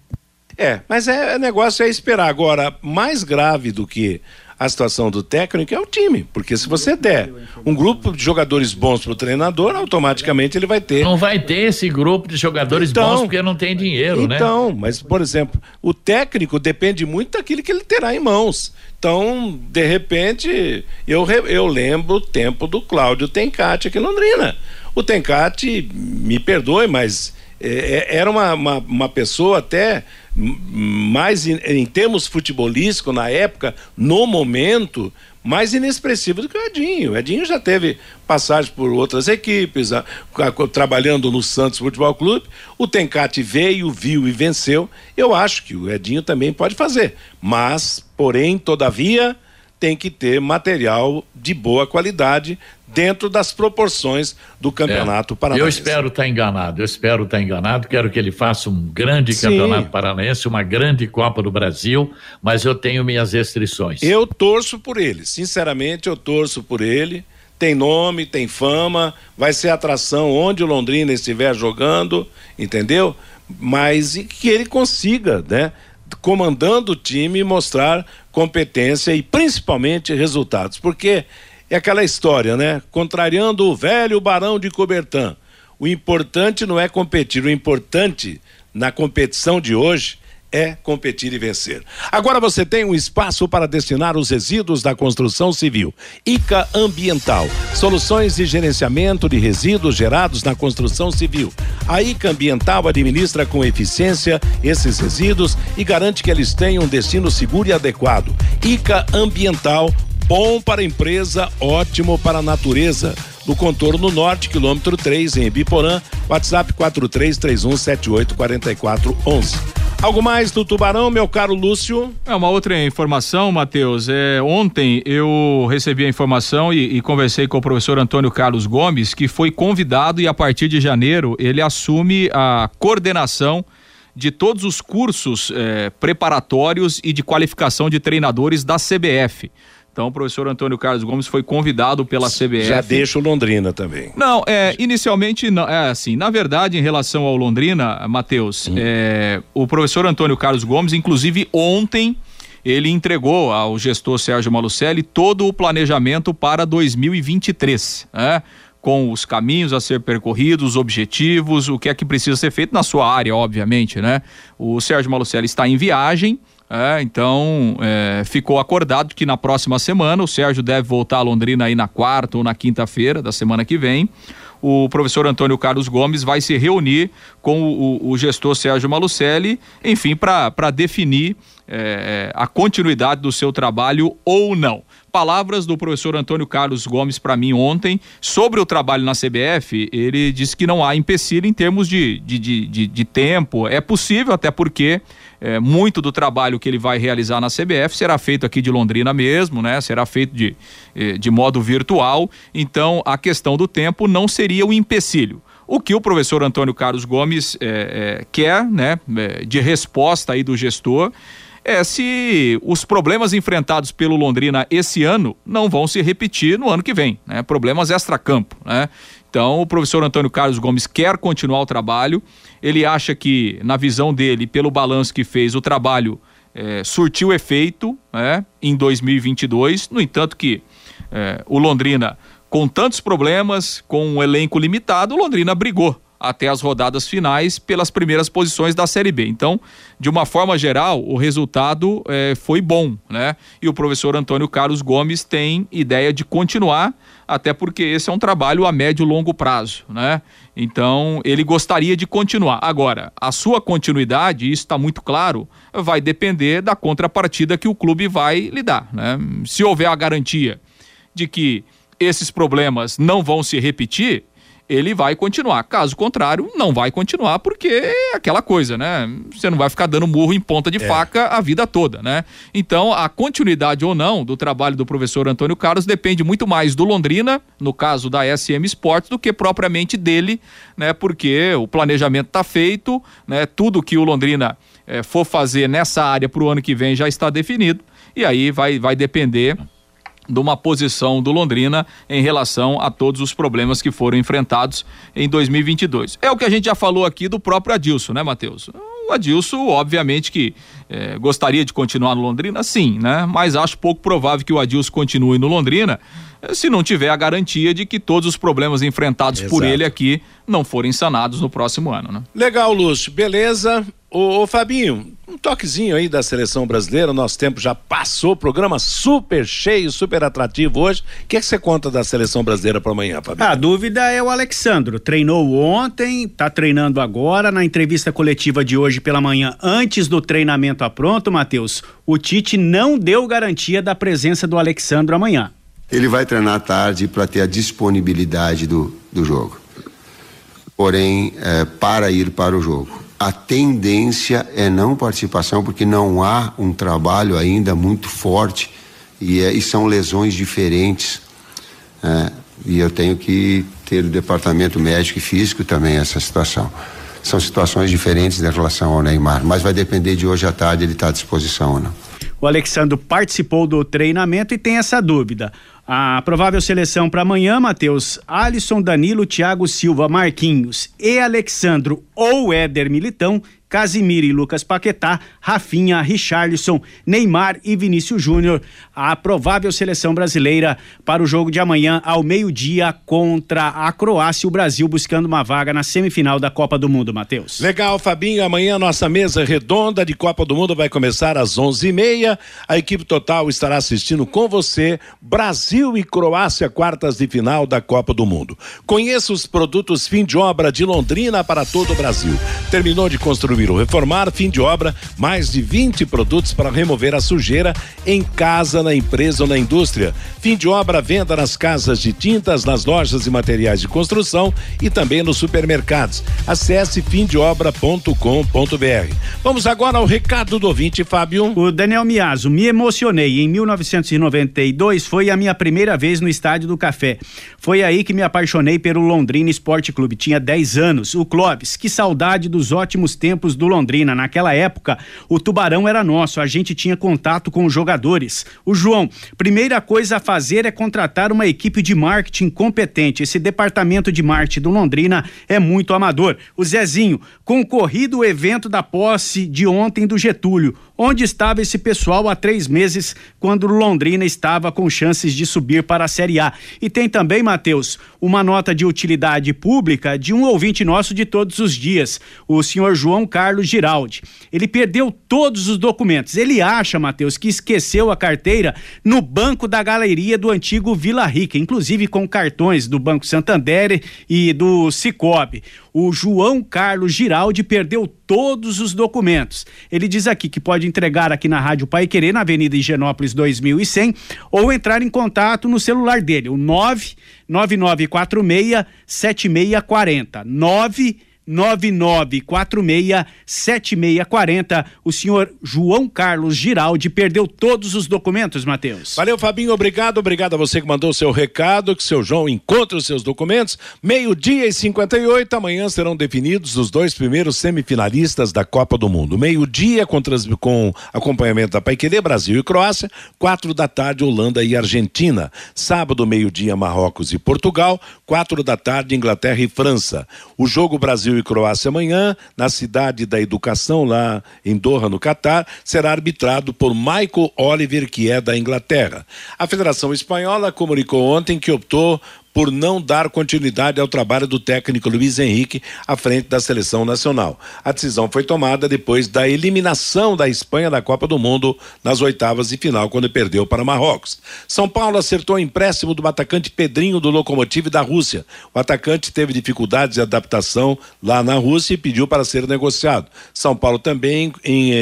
É, mas é, é negócio é esperar. Agora, mais grave do que a situação do técnico é o time, porque se você der um grupo de jogadores bons para o treinador, automaticamente ele vai ter. Não vai ter esse grupo de jogadores então, bons porque não tem dinheiro, então, né? Então, mas por exemplo, o técnico depende muito daquilo que ele terá em mãos. Então, de repente, eu, eu lembro o tempo do Cláudio Tencati aqui em Londrina. O Tencati, me perdoe, mas é, era uma, uma, uma, pessoa até mais em, termos futebolísticos na época, no momento, mais inexpressivo do que o Edinho. O Edinho já teve passagem por outras equipes, a, a, trabalhando no Santos Futebol Clube. O Tencate veio, viu e venceu. Eu acho que o Edinho também pode fazer. Mas, porém, todavia, tem que ter material de boa qualidade dentro das proporções do campeonato é, paranaense. Eu espero estar tá enganado, eu espero estar tá enganado, quero que ele faça um grande Sim. campeonato paranaense, uma grande Copa do Brasil, mas eu tenho minhas restrições. Eu torço por ele, sinceramente eu torço por ele, tem nome, tem fama, vai ser atração onde o Londrina estiver jogando, entendeu? Mas que ele consiga, né? comandando o time, mostrar competência e principalmente resultados. Porque é aquela história, né? Contrariando o velho Barão de Cobertã. O importante não é competir, o importante na competição de hoje é competir e vencer. Agora você tem um espaço para destinar os resíduos da construção civil. ICA Ambiental, soluções de gerenciamento de resíduos gerados na construção civil. A ICA Ambiental administra com eficiência esses resíduos e garante que eles tenham um destino seguro e adequado. ICA Ambiental, bom para a empresa, ótimo para a natureza no contorno norte, quilômetro 3, em Biporã, WhatsApp 4331784411. Algo mais do Tubarão, meu caro Lúcio? É uma outra informação, Matheus. É, ontem eu recebi a informação e, e, conversei com o professor Antônio Carlos Gomes, que foi convidado e a partir de janeiro ele assume a coordenação de todos os cursos é, preparatórios e de qualificação de treinadores da CBF. Então, o professor Antônio Carlos Gomes foi convidado pela CBF. Já deixa o Londrina também. Não, é, inicialmente, não, é assim, na verdade, em relação ao Londrina, Matheus, hum. é, o professor Antônio Carlos Gomes, inclusive ontem, ele entregou ao gestor Sérgio Malucelli todo o planejamento para 2023, né? com os caminhos a ser percorridos, os objetivos, o que é que precisa ser feito na sua área, obviamente, né? O Sérgio Malucelli está em viagem, é, então, é, ficou acordado que na próxima semana o Sérgio deve voltar a Londrina aí na quarta ou na quinta-feira da semana que vem. O professor Antônio Carlos Gomes vai se reunir com o, o gestor Sérgio Malucelli, enfim, para definir é, a continuidade do seu trabalho ou não palavras do professor Antônio Carlos Gomes para mim ontem sobre o trabalho na CBF. Ele disse que não há empecilho em termos de, de, de, de tempo. É possível, até porque é, muito do trabalho que ele vai realizar na CBF será feito aqui de Londrina mesmo, né? Será feito de, eh, de modo virtual. Então, a questão do tempo não seria um empecilho. O que o professor Antônio Carlos Gomes é, é, quer, né, de resposta aí do gestor, é se os problemas enfrentados pelo Londrina esse ano não vão se repetir no ano que vem, né? Problemas extracampo, né? Então, o professor Antônio Carlos Gomes quer continuar o trabalho. Ele acha que, na visão dele, pelo balanço que fez, o trabalho é, surtiu efeito né, em 2022. No entanto, que é, o Londrina com tantos problemas, com um elenco limitado, o Londrina brigou até as rodadas finais pelas primeiras posições da Série B. Então, de uma forma geral, o resultado eh, foi bom, né? E o professor Antônio Carlos Gomes tem ideia de continuar, até porque esse é um trabalho a médio e longo prazo, né? Então, ele gostaria de continuar. Agora, a sua continuidade, isso está muito claro, vai depender da contrapartida que o clube vai lhe dar, né? Se houver a garantia de que esses problemas não vão se repetir, ele vai continuar. Caso contrário, não vai continuar, porque é aquela coisa, né? Você não vai ficar dando murro em ponta de é. faca a vida toda, né? Então, a continuidade ou não do trabalho do professor Antônio Carlos depende muito mais do Londrina, no caso da SM Sports, do que propriamente dele, né? Porque o planejamento está feito, né? Tudo que o Londrina eh, for fazer nessa área para o ano que vem já está definido, e aí vai, vai depender de uma posição do Londrina em relação a todos os problemas que foram enfrentados em 2022. É o que a gente já falou aqui do próprio Adilson, né, Matheus? O Adilson, obviamente que é, gostaria de continuar no Londrina, sim, né? Mas acho pouco provável que o Adilson continue no Londrina eh, se não tiver a garantia de que todos os problemas enfrentados Exato. por ele aqui não forem sanados no próximo ano, né? Legal, Lúcio. Beleza. Ô, ô, Fabinho, um toquezinho aí da seleção brasileira, nosso tempo já passou, programa super cheio, super atrativo hoje. O que, é que você conta da seleção brasileira para amanhã, Fabinho? A dúvida é o Alexandro. Treinou ontem, tá treinando agora. Na entrevista coletiva de hoje pela manhã, antes do treinamento a pronto, Matheus, o Tite não deu garantia da presença do Alexandro amanhã. Ele vai treinar à tarde para ter a disponibilidade do, do jogo. Porém, é, para ir para o jogo a tendência é não participação, porque não há um trabalho ainda muito forte e, é, e são lesões diferentes. É, e eu tenho que ter o departamento médico e físico também essa situação. São situações diferentes em relação ao Neymar, mas vai depender de hoje à tarde ele estar tá à disposição ou não. O Alexandre participou do treinamento e tem essa dúvida. A provável seleção para amanhã, Matheus, Alisson, Danilo, Thiago Silva, Marquinhos e Alexandro ou Éder Militão Casimiro e Lucas Paquetá, Rafinha, Richarlison, Neymar e Vinícius Júnior. A provável seleção brasileira para o jogo de amanhã ao meio-dia contra a Croácia, o Brasil buscando uma vaga na semifinal da Copa do Mundo, Matheus. Legal, Fabinho. Amanhã nossa mesa redonda de Copa do Mundo vai começar às onze e meia. A equipe total estará assistindo com você Brasil e Croácia, quartas de final da Copa do Mundo. Conheça os produtos fim de obra de Londrina para todo o Brasil. Terminou de construir construir ou reformar, fim de obra, mais de 20 produtos para remover a sujeira em casa, na empresa ou na indústria. Fim de obra, venda nas casas de tintas, nas lojas e materiais de construção e também nos supermercados. Acesse fimdeobra.com.br. Vamos agora ao recado do ouvinte, Fábio. O Daniel Miazo, me emocionei. Em 1992 foi a minha primeira vez no Estádio do Café. Foi aí que me apaixonei pelo Londrina Esporte Clube. Tinha 10 anos. O Clóvis, que saudade dos ótimos tempos do Londrina. Naquela época, o Tubarão era nosso, a gente tinha contato com os jogadores. O João, primeira coisa a fazer é contratar uma equipe de marketing competente. Esse departamento de marketing do Londrina é muito amador. O Zezinho, concorrido o evento da posse de ontem do Getúlio. Onde estava esse pessoal há três meses, quando Londrina estava com chances de subir para a Série A? E tem também, Matheus, uma nota de utilidade pública de um ouvinte nosso de todos os dias, o senhor João Carlos Giraldi. Ele perdeu todos os documentos. Ele acha, Matheus, que esqueceu a carteira no banco da galeria do antigo Vila Rica, inclusive com cartões do Banco Santander e do Cicobi o João Carlos Giraldi perdeu todos os documentos. Ele diz aqui que pode entregar aqui na Rádio Pai Querer, na Avenida Higienópolis 2100, ou entrar em contato no celular dele, o 99946 7640. 9 99467640. O senhor João Carlos Giraldi perdeu todos os documentos, Matheus. Valeu, Fabinho, obrigado. Obrigado a você que mandou o seu recado, que seu João encontre os seus documentos. Meio-dia e 58, amanhã serão definidos os dois primeiros semifinalistas da Copa do Mundo. Meio-dia com, com acompanhamento da Paiquerê, Brasil e Croácia. Quatro da tarde, Holanda e Argentina. Sábado, meio-dia, Marrocos e Portugal. Quatro da tarde, Inglaterra e França. O jogo Brasil Brasil e Croácia amanhã, na cidade da educação, lá em Doha, no Catar, será arbitrado por Michael Oliver, que é da Inglaterra. A Federação Espanhola comunicou ontem que optou por não dar continuidade ao trabalho do técnico Luiz Henrique à frente da seleção nacional. A decisão foi tomada depois da eliminação da Espanha da Copa do Mundo nas oitavas de final, quando perdeu para Marrocos. São Paulo acertou o empréstimo do atacante Pedrinho do Lokomotiv da Rússia. O atacante teve dificuldades de adaptação lá na Rússia e pediu para ser negociado. São Paulo também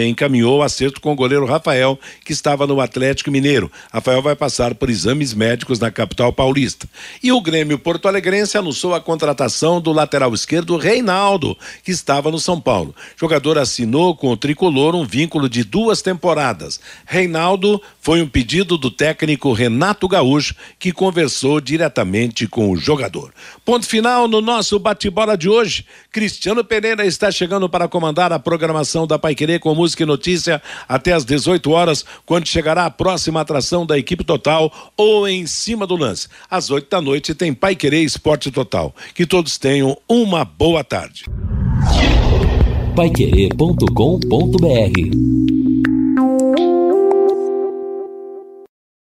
encaminhou o acerto com o goleiro Rafael, que estava no Atlético Mineiro. Rafael vai passar por exames médicos na capital paulista. E o Grêmio Porto Alegrense anunciou a contratação do lateral esquerdo Reinaldo, que estava no São Paulo. O jogador assinou com o tricolor um vínculo de duas temporadas. Reinaldo foi um pedido do técnico Renato Gaúcho, que conversou diretamente com o jogador. Ponto final no nosso bate-bola de hoje. Cristiano Pereira está chegando para comandar a programação da Paiquerê com música e notícia até às 18 horas, quando chegará a próxima atração da equipe total ou em cima do lance. Às 8 da noite tem Pai Querer Esporte Total. Que todos tenham uma boa tarde. Paiquerê.com.br